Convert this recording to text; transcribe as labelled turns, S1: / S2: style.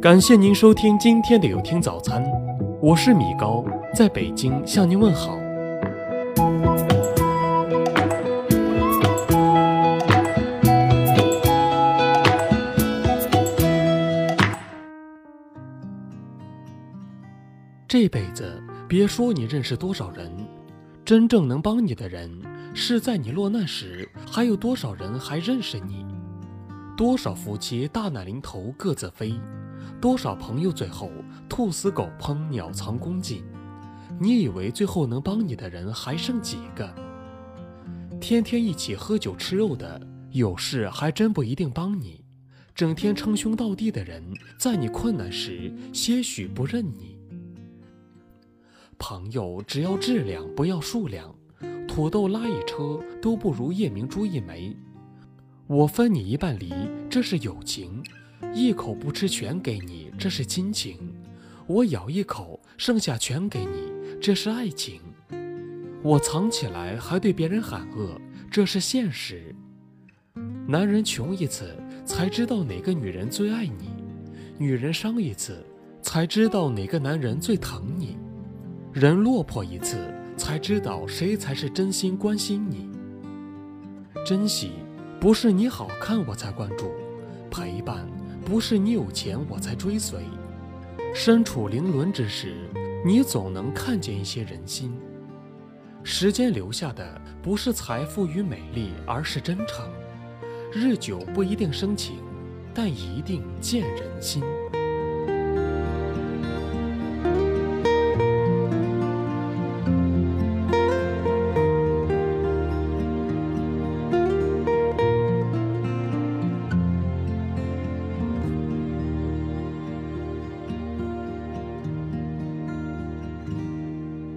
S1: 感谢您收听今天的有听早餐，我是米高，在北京向您问好。这辈子别说你认识多少人，真正能帮你的人，是在你落难时，还有多少人还认识你？多少夫妻大难临头各自飞，多少朋友最后兔死狗烹，鸟藏弓箭。你以为最后能帮你的人还剩几个？天天一起喝酒吃肉的，有事还真不一定帮你；整天称兄道弟的人，在你困难时些许不认你。朋友只要质量，不要数量。土豆拉一车都不如夜明珠一枚。我分你一半梨，这是友情；一口不吃全给你，这是亲情；我咬一口，剩下全给你，这是爱情。我藏起来还对别人喊饿，这是现实。男人穷一次才知道哪个女人最爱你，女人伤一次才知道哪个男人最疼你。人落魄一次，才知道谁才是真心关心你。珍惜不是你好看我才关注，陪伴不是你有钱我才追随。身处凌轮之时，你总能看见一些人心。时间留下的不是财富与美丽，而是真诚。日久不一定生情，但一定见人心。